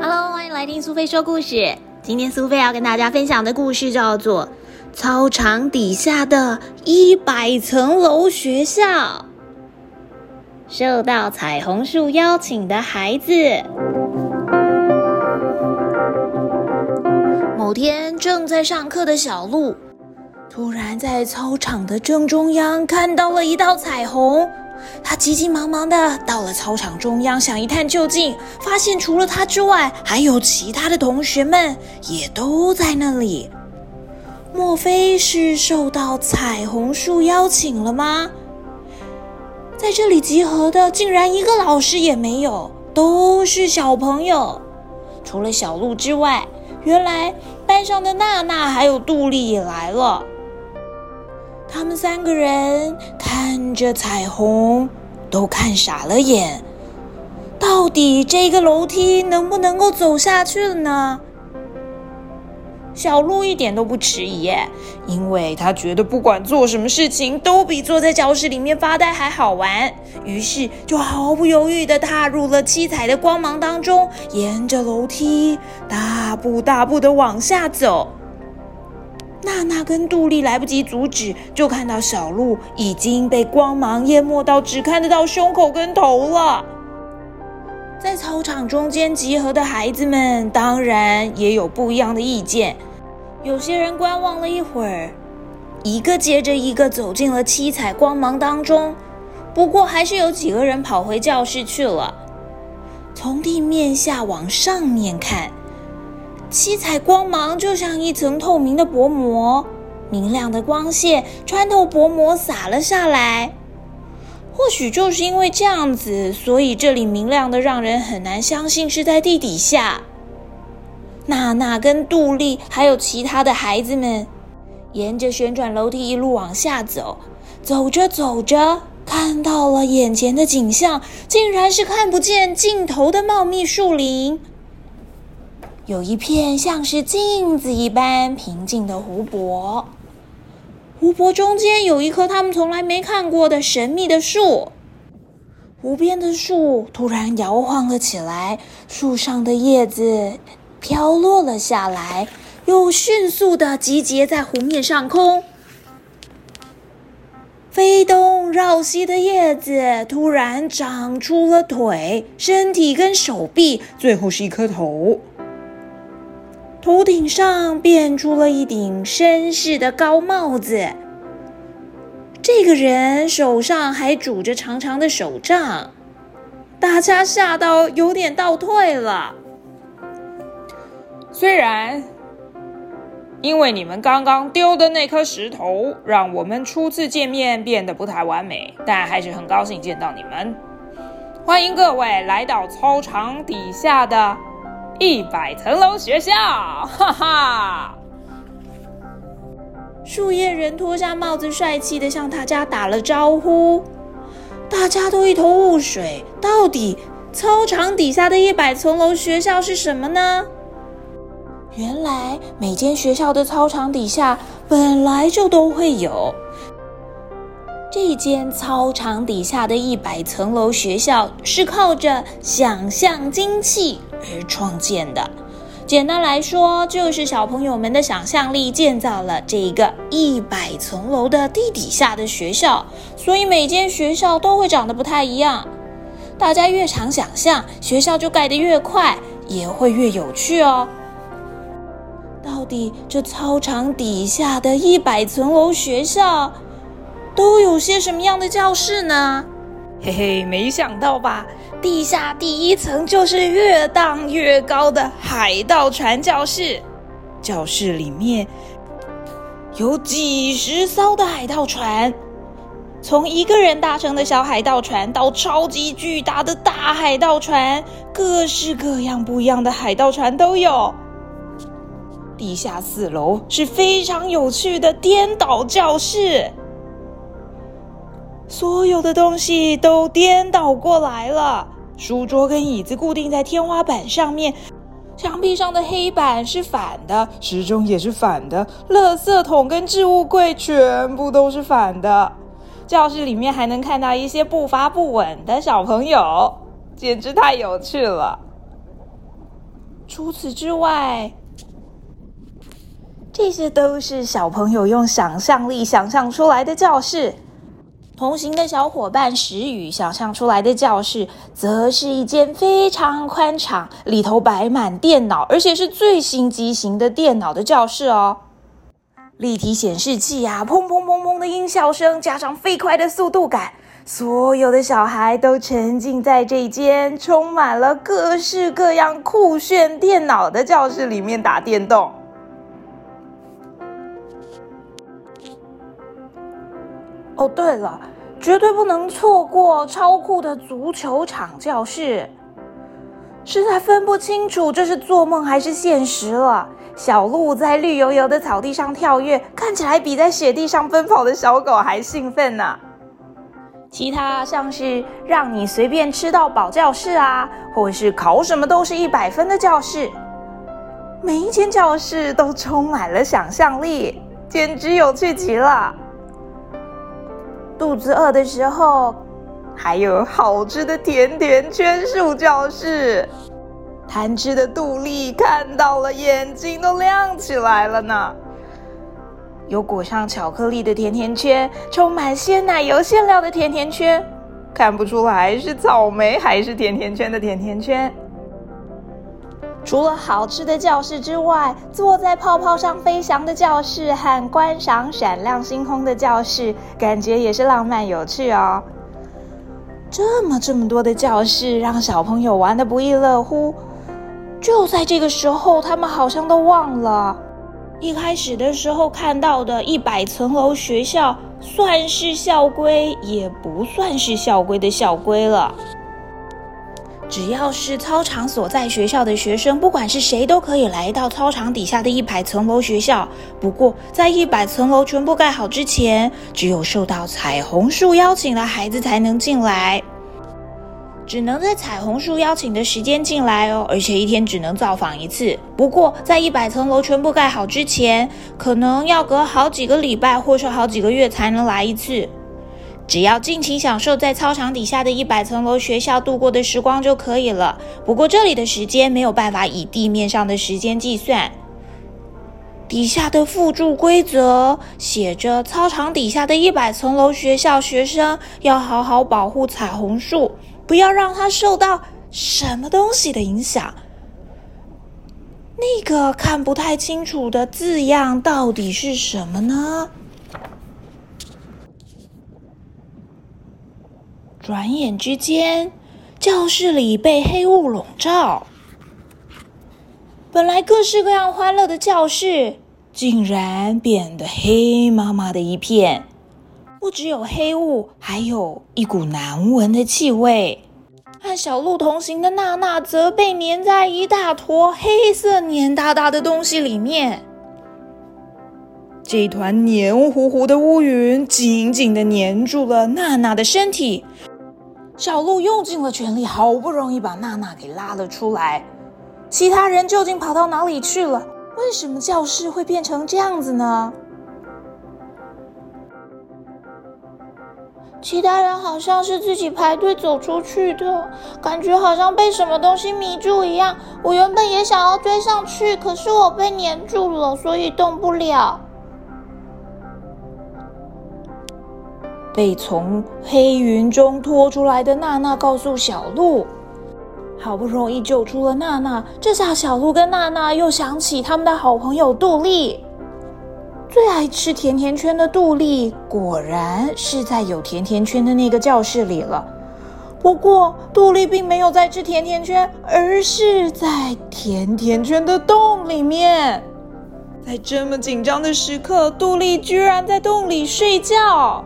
Hello，欢迎来听苏菲说故事。今天苏菲要跟大家分享的故事叫做《操场底下的一百层楼学校》。受到彩虹树邀请的孩子。天正在上课的小鹿，突然在操场的正中央看到了一道彩虹。他急急忙忙的到了操场中央，想一探究竟，发现除了他之外，还有其他的同学们也都在那里。莫非是受到彩虹树邀请了吗？在这里集合的竟然一个老师也没有，都是小朋友。除了小鹿之外，原来班上的娜娜还有杜丽也来了。他们三个人看着彩虹，都看傻了眼。到底这个楼梯能不能够走下去了呢？小鹿一点都不迟疑耶，因为他觉得不管做什么事情都比坐在教室里面发呆还好玩。于是就毫不犹豫的踏入了七彩的光芒当中，沿着楼梯大步大步的往下走。娜娜跟杜丽来不及阻止，就看到小鹿已经被光芒淹没到只看得到胸口跟头了。在操场中间集合的孩子们，当然也有不一样的意见。有些人观望了一会儿，一个接着一个走进了七彩光芒当中。不过，还是有几个人跑回教室去了。从地面下往上面看。七彩光芒就像一层透明的薄膜，明亮的光线穿透薄膜洒了下来。或许就是因为这样子，所以这里明亮的让人很难相信是在地底下。娜娜跟杜丽还有其他的孩子们，沿着旋转楼梯一路往下走，走着走着，看到了眼前的景象，竟然是看不见尽头的茂密树林。有一片像是镜子一般平静的湖泊，湖泊中间有一棵他们从来没看过的神秘的树。湖边的树突然摇晃了起来，树上的叶子飘落了下来，又迅速的集结在湖面上空。飞东绕西的叶子突然长出了腿、身体跟手臂，最后是一颗头。头顶上变出了一顶绅士的高帽子。这个人手上还拄着长长的手杖，大家吓到有点倒退了。虽然因为你们刚刚丢的那颗石头，让我们初次见面变得不太完美，但还是很高兴见到你们。欢迎各位来到操场底下的。一百层楼学校，哈哈！树叶人脱下帽子，帅气的向大家打了招呼。大家都一头雾水，到底操场底下的一百层楼学校是什么呢？原来每间学校的操场底下本来就都会有。这间操场底下的一百层楼学校是靠着想象精气而创建的。简单来说，就是小朋友们的想象力建造了这一个一百层楼的地底下的学校。所以每间学校都会长得不太一样。大家越常想象，学校就盖得越快，也会越有趣哦。到底这操场底下的一百层楼学校？都有些什么样的教室呢？嘿嘿，没想到吧？地下第一层就是越荡越高的海盗船教室。教室里面有几十艘的海盗船，从一个人搭乘的小海盗船到超级巨大的大海盗船，各式各样不一样的海盗船都有。地下四楼是非常有趣的颠倒教室。所有的东西都颠倒过来了，书桌跟椅子固定在天花板上面，墙壁上的黑板是反的，时钟也是反的，垃圾桶跟置物柜全部都是反的。教室里面还能看到一些步伐不稳的小朋友，简直太有趣了。除此之外，这些都是小朋友用想象力想象出来的教室。同行的小伙伴石宇想象出来的教室，则是一间非常宽敞、里头摆满电脑，而且是最新机型的电脑的教室哦。立体显示器呀，砰砰砰砰的音效声，加上飞快的速度感，所有的小孩都沉浸在这间充满了各式各样酷炫电脑的教室里面打电动。哦，对了，绝对不能错过超酷的足球场教室。实在分不清楚这是做梦还是现实了。小鹿在绿油油的草地上跳跃，看起来比在雪地上奔跑的小狗还兴奋呢。其他像是让你随便吃到饱教室啊，或是考什么都是一百分的教室，每一间教室都充满了想象力，简直有趣极了。肚子饿的时候，还有好吃的甜甜圈树教室。贪吃的杜丽看到了，眼睛都亮起来了呢。有裹上巧克力的甜甜圈，充满鲜奶油馅料的甜甜圈，看不出来是草莓还是甜甜圈的甜甜圈。除了好吃的教室之外，坐在泡泡上飞翔的教室和观赏闪亮星空的教室，感觉也是浪漫有趣哦。这么这么多的教室，让小朋友玩的不亦乐乎。就在这个时候，他们好像都忘了，一开始的时候看到的一百层楼学校，算是校规，也不算是校规的校规了。只要是操场所在学校的学生，不管是谁，都可以来到操场底下的一百层楼学校。不过，在一百层楼全部盖好之前，只有受到彩虹树邀请的孩子才能进来，只能在彩虹树邀请的时间进来哦，而且一天只能造访一次。不过，在一百层楼全部盖好之前，可能要隔好几个礼拜或是好几个月才能来一次。只要尽情享受在操场底下的一百层楼学校度过的时光就可以了。不过这里的时间没有办法以地面上的时间计算。底下的附注规则写着：操场底下的一百层楼学校学生要好好保护彩虹树，不要让它受到什么东西的影响。那个看不太清楚的字样到底是什么呢？转眼之间，教室里被黑雾笼罩。本来各式各样欢乐的教室，竟然变得黑麻麻的一片。不只有黑雾，还有一股难闻的气味。和小鹿同行的娜娜，则被粘在一大坨黑色黏哒哒的东西里面。这团黏糊糊的乌云紧紧的粘住了娜娜的身体。小鹿用尽了全力，好不容易把娜娜给拉了出来。其他人究竟跑到哪里去了？为什么教室会变成这样子呢？其他人好像是自己排队走出去的，感觉好像被什么东西迷住一样。我原本也想要追上去，可是我被粘住了，所以动不了。被从黑云中拖出来的娜娜告诉小鹿：“好不容易救出了娜娜，这下小鹿跟娜娜又想起他们的好朋友杜丽。最爱吃甜甜圈的杜丽，果然是在有甜甜圈的那个教室里了。不过，杜丽并没有在吃甜甜圈，而是在甜甜圈的洞里面。在这么紧张的时刻，杜丽居然在洞里睡觉。”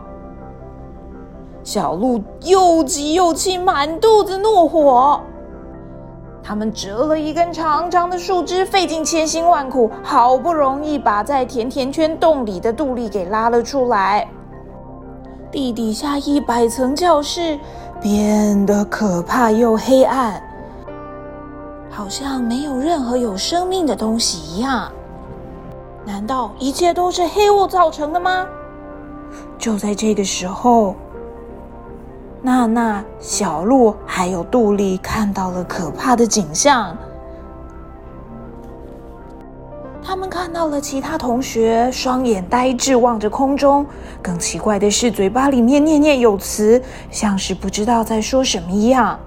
小鹿又急又气，满肚子怒火。他们折了一根长长的树枝，费尽千辛万苦，好不容易把在甜甜圈洞里的杜丽给拉了出来。地底下一百层教室变得可怕又黑暗，好像没有任何有生命的东西一样。难道一切都是黑雾造成的吗？就在这个时候，娜娜、小鹿还有杜丽看到了可怕的景象。他们看到了其他同学双眼呆滞望着空中，更奇怪的是，嘴巴里面念念有词，像是不知道在说什么一样。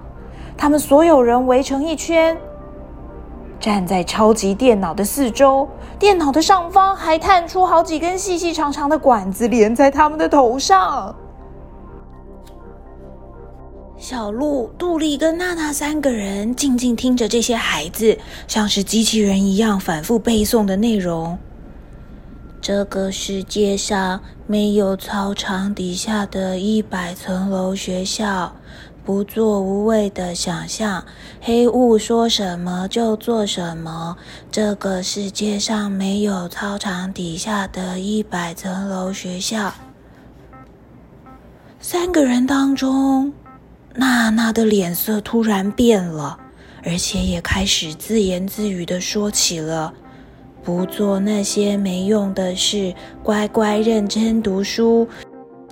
他们所有人围成一圈，站在超级电脑的四周，电脑的上方还探出好几根细细长长的管子，连在他们的头上。小鹿、杜丽跟娜娜三个人静静听着这些孩子像是机器人一样反复背诵的内容。这个世界上没有操场底下的一百层楼学校，不做无谓的想象，黑雾说什么就做什么。这个世界上没有操场底下的一百层楼学校。三个人当中。娜娜的脸色突然变了，而且也开始自言自语的说起了：“不做那些没用的事，乖乖认真读书，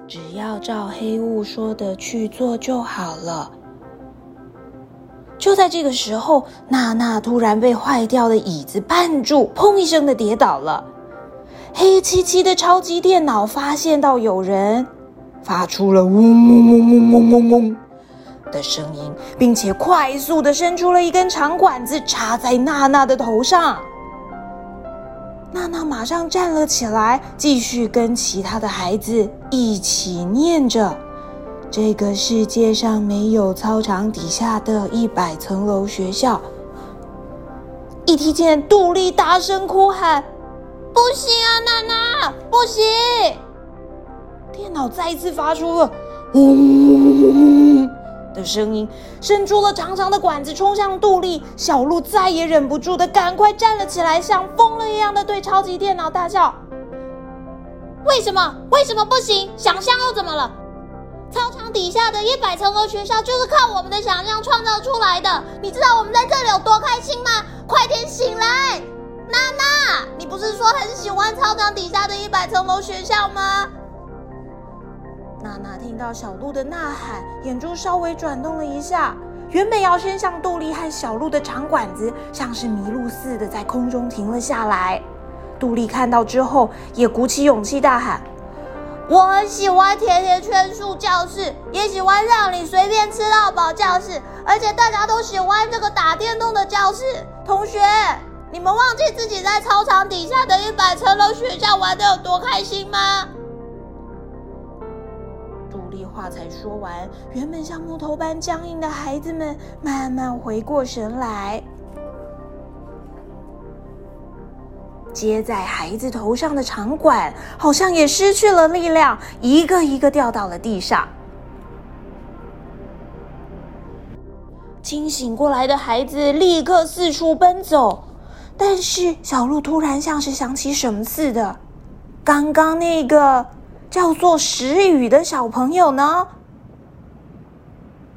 只要照黑雾说的去做就好了。”就在这个时候，娜娜突然被坏掉的椅子绊住，砰一声的跌倒了。黑漆漆的超级电脑发现到有人，发出了嗡嗡嗡嗡嗡嗡嗡。的声音，并且快速的伸出了一根长管子，插在娜娜的头上。娜娜马上站了起来，继续跟其他的孩子一起念着：“这个世界上没有操场底下的一百层楼学校。”一听见杜丽大声哭喊：“不行啊，娜娜，不行！”电脑再次发出了“嗡”。的声音，伸出了长长的管子，冲向杜丽。小鹿再也忍不住的，赶快站了起来，像疯了一样的对超级电脑大叫：“为什么？为什么不行？想象又怎么了？操场底下的一百层楼学校就是靠我们的想象创造出来的。你知道我们在这里有多开心吗？快点醒来，娜娜！你不是说很喜欢操场底下的一百层楼学校吗？”娜娜听到小鹿的呐喊，眼珠稍微转动了一下。原本要伸向杜丽和小鹿的长管子，像是迷路似的在空中停了下来。杜丽看到之后，也鼓起勇气大喊：“我很喜欢甜甜圈树教室，也喜欢让你随便吃到饱教室，而且大家都喜欢这个打电动的教室。同学，你们忘记自己在操场底下的一百层楼学校玩的有多开心吗？”话才说完，原本像木头般僵硬的孩子们慢慢回过神来。接在孩子头上的长管好像也失去了力量，一个一个掉到了地上。清醒过来的孩子立刻四处奔走，但是小鹿突然像是想起什么似的，刚刚那个。叫做石宇的小朋友呢？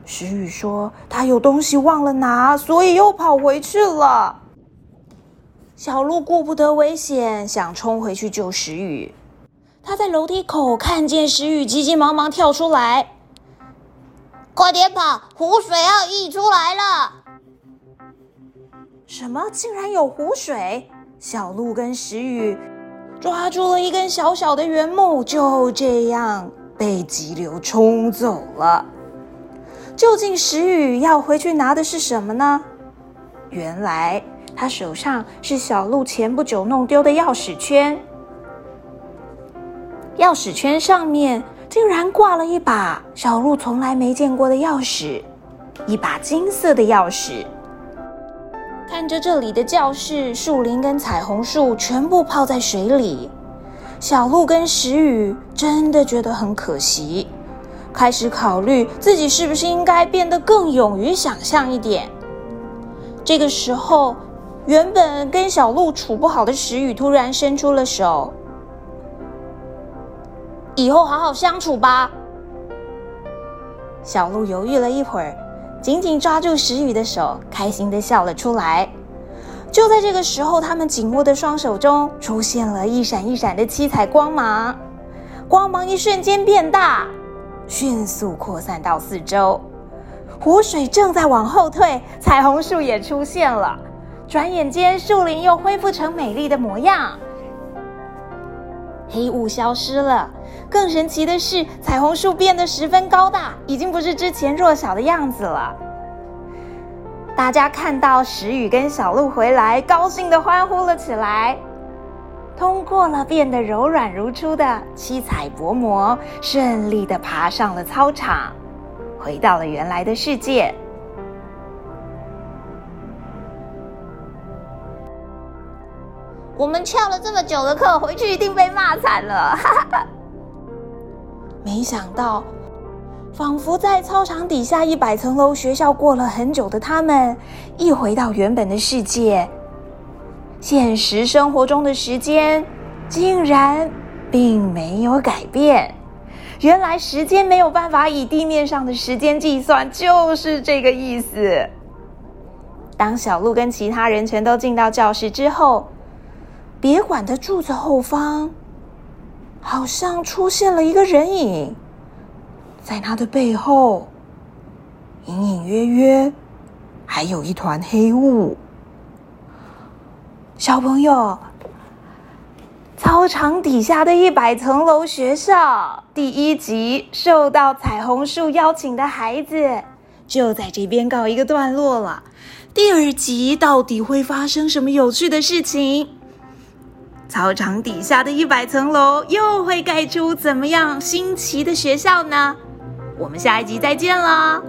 石宇说他有东西忘了拿，所以又跑回去了。小鹿顾不得危险，想冲回去救石宇。他在楼梯口看见石宇急急忙忙跳出来，快点跑！湖水要溢出来了！什么？竟然有湖水？小鹿跟石宇。抓住了一根小小的圆木，就这样被急流冲走了。究竟石宇要回去拿的是什么呢？原来他手上是小鹿前不久弄丢的钥匙圈，钥匙圈上面竟然挂了一把小鹿从来没见过的钥匙，一把金色的钥匙。看着这里的教室，树林跟彩虹树全部泡在水里，小鹿跟石宇真的觉得很可惜，开始考虑自己是不是应该变得更勇于想象一点。这个时候，原本跟小鹿处不好的石宇突然伸出了手：“以后好好相处吧。”小鹿犹豫了一会儿，紧紧抓住石宇的手，开心的笑了出来。就在这个时候，他们紧握的双手中出现了一闪一闪的七彩光芒，光芒一瞬间变大，迅速扩散到四周。湖水正在往后退，彩虹树也出现了。转眼间，树林又恢复成美丽的模样。黑雾消失了，更神奇的是，彩虹树变得十分高大，已经不是之前弱小的样子了。大家看到石宇跟小鹿回来，高兴的欢呼了起来。通过了变得柔软如初的七彩薄膜，顺利的爬上了操场，回到了原来的世界。我们翘了这么久的课，回去一定被骂惨了。哈哈哈没想到，仿佛在操场底下一百层楼学校过了很久的他们，一回到原本的世界，现实生活中的时间竟然并没有改变。原来时间没有办法以地面上的时间计算，就是这个意思。当小鹿跟其他人全都进到教室之后。别馆的柱子后方，好像出现了一个人影，在他的背后，隐隐约约还有一团黑雾。小朋友，操场底下的一百层楼学校第一集受到彩虹树邀请的孩子，就在这边告一个段落了。第二集到底会发生什么有趣的事情？操场底下的一百层楼又会盖出怎么样新奇的学校呢？我们下一集再见了。